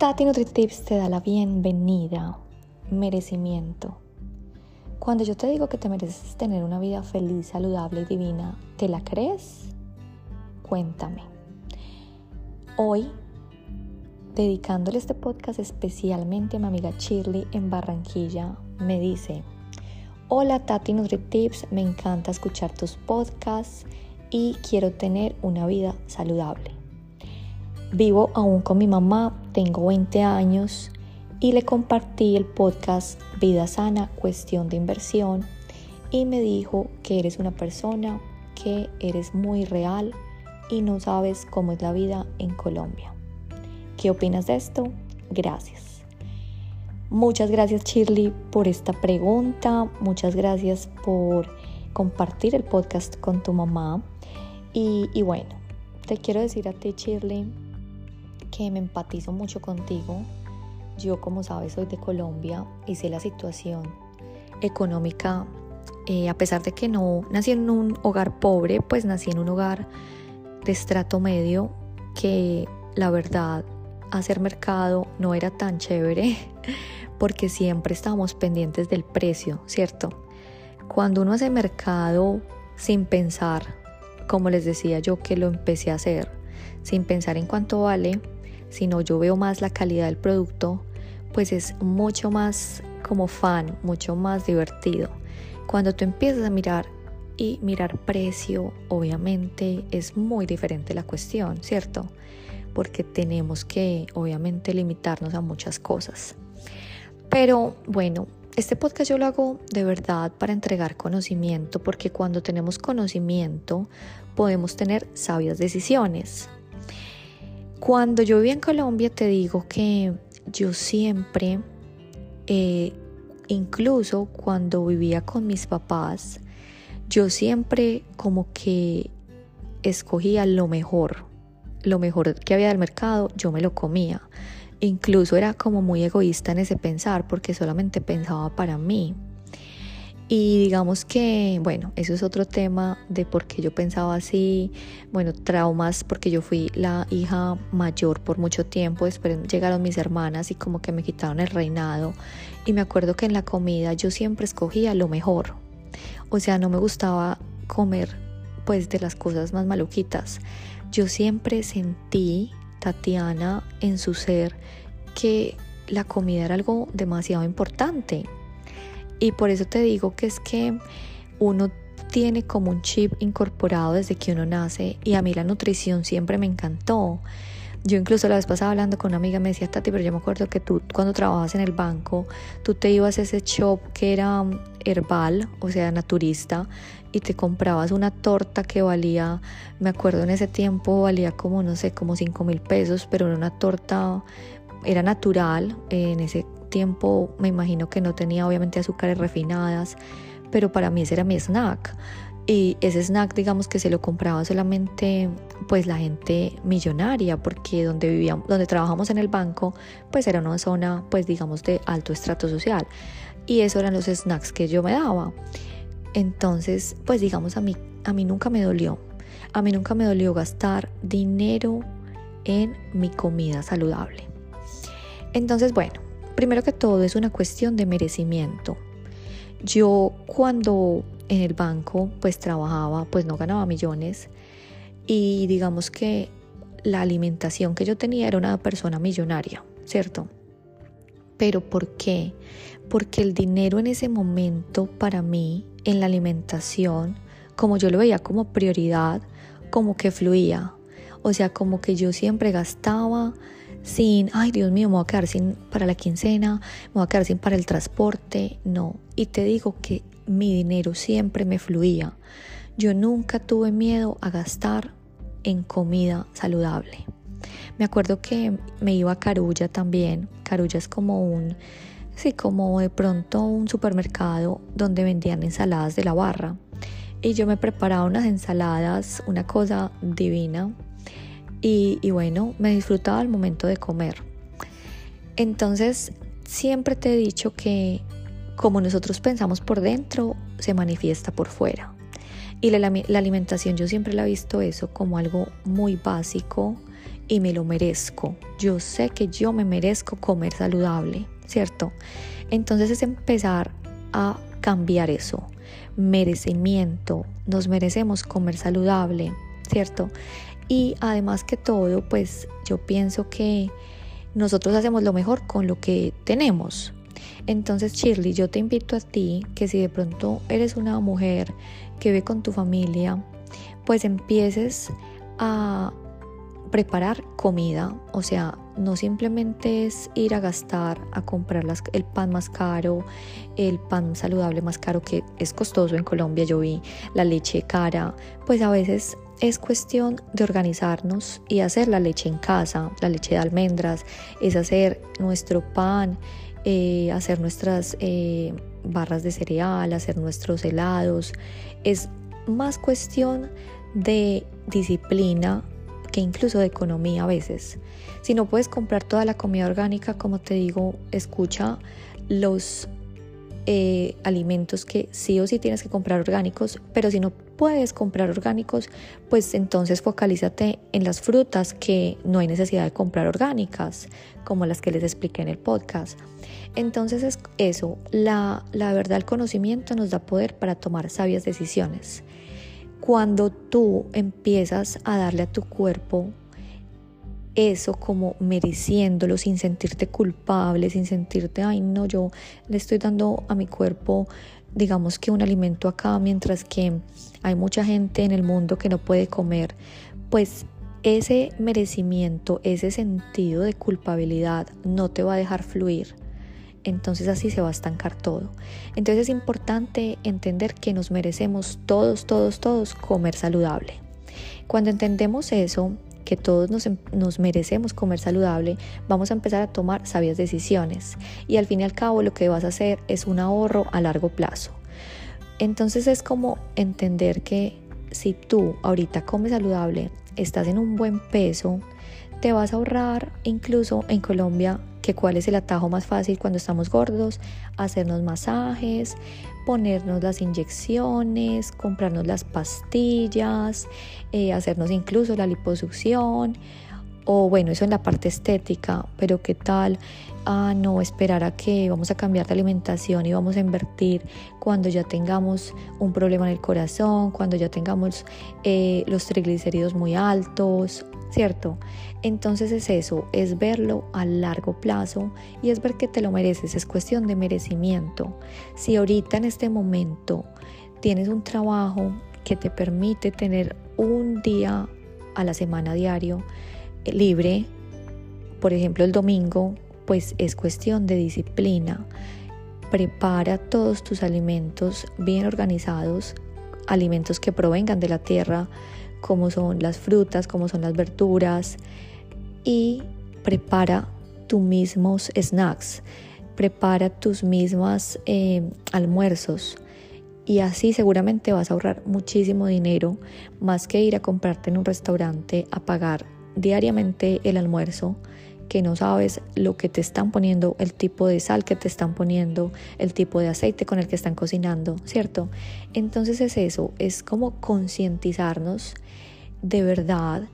Tati NutriTips te da la bienvenida, merecimiento. Cuando yo te digo que te mereces tener una vida feliz, saludable y divina, ¿te la crees? Cuéntame. Hoy, dedicándole este podcast especialmente a mi amiga Shirley en Barranquilla, me dice, hola Tati NutriTips, me encanta escuchar tus podcasts y quiero tener una vida saludable. Vivo aún con mi mamá, tengo 20 años y le compartí el podcast Vida Sana, cuestión de inversión y me dijo que eres una persona que eres muy real y no sabes cómo es la vida en Colombia. ¿Qué opinas de esto? Gracias. Muchas gracias Shirley por esta pregunta, muchas gracias por compartir el podcast con tu mamá y, bueno, te quiero decir a ti Shirley que me empatizo mucho contigo. Yo, como sabes, soy de Colombia y sé la situación económica. Eh, a pesar de que no nací en un hogar pobre, pues nací en un hogar de estrato medio que la verdad hacer mercado no era tan chévere porque siempre estábamos pendientes del precio, ¿cierto? Cuando uno hace mercado sin pensar, como les decía yo que lo empecé a hacer, sin pensar en cuánto vale, sino yo veo más la calidad del producto, pues es mucho más como fan, mucho más divertido. Cuando tú empiezas a mirar y mirar precio, obviamente es muy diferente la cuestión, ¿cierto? Porque tenemos que obviamente limitarnos a muchas cosas. Pero bueno, este podcast yo lo hago de verdad para entregar conocimiento, porque cuando tenemos conocimiento podemos tener sabias decisiones. Cuando yo vivía en Colombia te digo que yo siempre, eh, incluso cuando vivía con mis papás, yo siempre como que escogía lo mejor, lo mejor que había del mercado, yo me lo comía. Incluso era como muy egoísta en ese pensar porque solamente pensaba para mí. Y digamos que, bueno, eso es otro tema de por qué yo pensaba así, bueno, traumas, porque yo fui la hija mayor por mucho tiempo, después llegaron mis hermanas y como que me quitaron el reinado. Y me acuerdo que en la comida yo siempre escogía lo mejor. O sea, no me gustaba comer pues de las cosas más maluquitas. Yo siempre sentí, Tatiana, en su ser, que la comida era algo demasiado importante y por eso te digo que es que uno tiene como un chip incorporado desde que uno nace y a mí la nutrición siempre me encantó. Yo incluso la vez pasada hablando con una amiga me decía, Tati, pero yo me acuerdo que tú cuando trabajabas en el banco, tú te ibas a ese shop que era herbal, o sea, naturista, y te comprabas una torta que valía, me acuerdo en ese tiempo valía como, no sé, como 5 mil pesos, pero era una torta, era natural, en ese tiempo me imagino que no tenía obviamente azúcares refinadas, pero para mí ese era mi snack. Y ese snack, digamos que se lo compraba solamente pues la gente millonaria, porque donde vivíamos, donde trabajamos en el banco, pues era una zona pues digamos de alto estrato social. Y eso eran los snacks que yo me daba. Entonces, pues digamos a mí, a mí nunca me dolió. A mí nunca me dolió gastar dinero en mi comida saludable. Entonces, bueno, Primero que todo es una cuestión de merecimiento. Yo cuando en el banco pues trabajaba, pues no ganaba millones y digamos que la alimentación que yo tenía era una persona millonaria, ¿cierto? Pero ¿por qué? Porque el dinero en ese momento para mí en la alimentación, como yo lo veía como prioridad, como que fluía. O sea, como que yo siempre gastaba sin, ay Dios mío, me voy a quedar sin para la quincena, me voy a quedar sin para el transporte, no. Y te digo que mi dinero siempre me fluía. Yo nunca tuve miedo a gastar en comida saludable. Me acuerdo que me iba a Carulla también. Carulla es como un, sí, como de pronto un supermercado donde vendían ensaladas de la barra. Y yo me preparaba unas ensaladas, una cosa divina, y, bueno, me disfrutaba el momento de comer. Entonces, siempre te he dicho que como nosotros pensamos por dentro, se manifiesta por fuera. Y la, la, alimentación yo siempre la he visto eso como algo muy básico, y me lo merezco. Yo sé que yo me merezco comer saludable, ¿cierto? Entonces es empezar a cambiar eso. Merecimiento, nos merecemos comer saludable, ¿cierto? Y además que todo, pues yo pienso que nosotros hacemos lo mejor con lo que tenemos. Entonces, Shirley, yo te invito a ti que si de pronto eres una mujer que vive con tu familia, pues empieces a preparar comida, o sea, no simplemente es ir a gastar, a comprar el pan más caro, el pan saludable más caro que es costoso. En Colombia, yo vi la leche cara, pues a veces es cuestión de organizarnos y hacer la leche en casa, la leche de almendras, es hacer nuestro pan, eh, hacer nuestras eh, barras de cereal, hacer nuestros helados, es más cuestión de disciplina que incluso de economía a veces. Si no puedes comprar toda la comida orgánica, como te digo, escucha los eh, alimentos que sí o sí tienes que comprar orgánicos, pero si no puedes comprar orgánicos, pues entonces focalízate en las frutas que no hay necesidad de comprar orgánicas, como las que les expliqué en el podcast. Entonces es eso, la, la verdad, el conocimiento nos da poder para tomar sabias decisiones. Cuando tú empiezas a darle a tu cuerpo eso como mereciéndolo sin sentirte culpable, sin sentirte, ay no, yo le estoy dando a mi cuerpo digamos que un alimento acá mientras que hay mucha gente en el mundo que no puede comer, pues ese merecimiento, ese sentido de culpabilidad no te va a dejar fluir. Entonces así se va a estancar todo. Entonces es importante entender que nos merecemos todos, todos, todos comer saludable. Cuando entendemos eso, que todos nos, nos, merecemos comer saludable, vamos a empezar a tomar sabias decisiones y al fin y al cabo lo que vas a hacer es un ahorro a largo plazo. Entonces es como entender que si tú ahorita comes saludable, estás en un buen peso, te vas a ahorrar incluso en Colombia que cuál es el atajo más fácil cuando estamos gordos, hacernos masajes, ponernos las inyecciones, comprarnos las pastillas, eh, hacernos incluso la liposucción, o bueno, eso en la parte estética, pero qué tal a no esperar a que vamos a cambiar de alimentación y vamos a invertir cuando ya tengamos un problema en el corazón, cuando ya tengamos eh, los triglicéridos muy altos, ¿cierto? Entonces es eso, es verlo a largo plazo y es ver que te lo mereces, es cuestión de merecimiento. Si ahorita en este momento tienes un trabajo que te permite tener un día a la semana diario eh, libre, por ejemplo el domingo, pues es cuestión de disciplina. Prepara todos tus alimentos bien organizados, alimentos que provengan de la tierra, como son las frutas, como son las verduras y prepara tus mismos snacks, prepara tus mismos eh, almuerzos y así seguramente vas a ahorrar muchísimo dinero más que ir a comprarte en un restaurante a pagar diariamente el almuerzo que no sabes lo que te están poniendo, el tipo de sal que te están poniendo, el tipo de aceite con el que están cocinando, ¿cierto? Entonces es eso, es como concientizarnos de verdad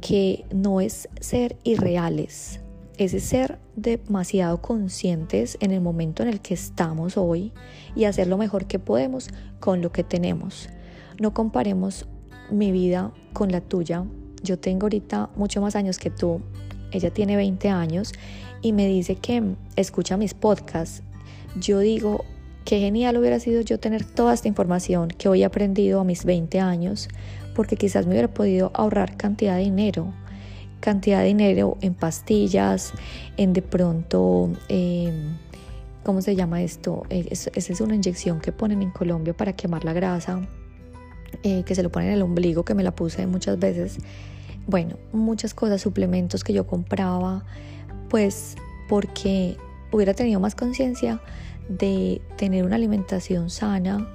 que no es ser irreales, es ser demasiado conscientes en el momento en el que estamos hoy y hacer lo mejor que podemos con lo que tenemos. No comparemos mi vida con la tuya. Yo tengo ahorita mucho más años que tú. Ella tiene 20 años y me dice que escucha mis podcasts. Yo digo, qué genial hubiera sido yo tener toda esta información que hoy he aprendido a mis 20 años porque quizás me hubiera podido ahorrar cantidad de dinero, cantidad de dinero en pastillas, en de pronto, em, ¿cómo se llama esto? Eh, esa es una inyección que ponen en Colombia para quemar la grasa, eh, que se lo ponen en el ombligo, que me la puse muchas veces. Bueno, muchas cosas, suplementos que yo compraba, pues porque hubiera tenido más conciencia de tener una alimentación sana,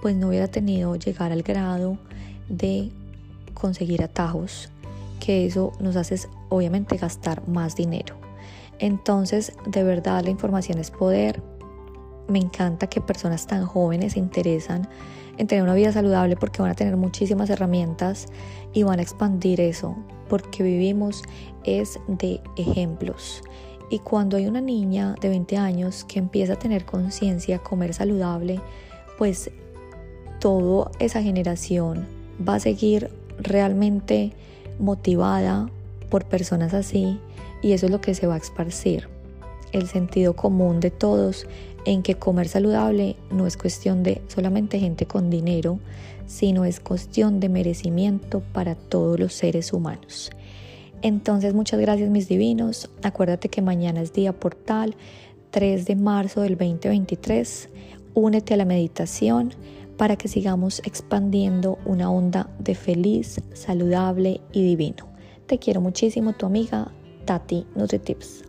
pues no hubiera tenido llegar al grado de conseguir atajos, que eso nos hace obviamente gastar más dinero. Entonces, de verdad, la información es poder. Me encanta que personas tan jóvenes se interesan en tener una vida saludable porque van a tener muchísimas herramientas y van a expandir eso. porque vivimos es de ejemplos. Y cuando hay una niña de 20 años que empieza a tener conciencia, comer saludable, pues toda esa generación va a seguir realmente motivada por personas así y eso es lo que se va a esparcir. El sentido común de todos en que comer saludable no es cuestión de solamente gente con dinero, sino es cuestión de merecimiento para todos los seres humanos. Entonces muchas gracias mis divinos. Acuérdate que mañana es día portal, 3 de marzo del 2023. Únete a la meditación para que sigamos expandiendo una onda de feliz, saludable y divino. Te quiero muchísimo, tu amiga Tati NutriTips.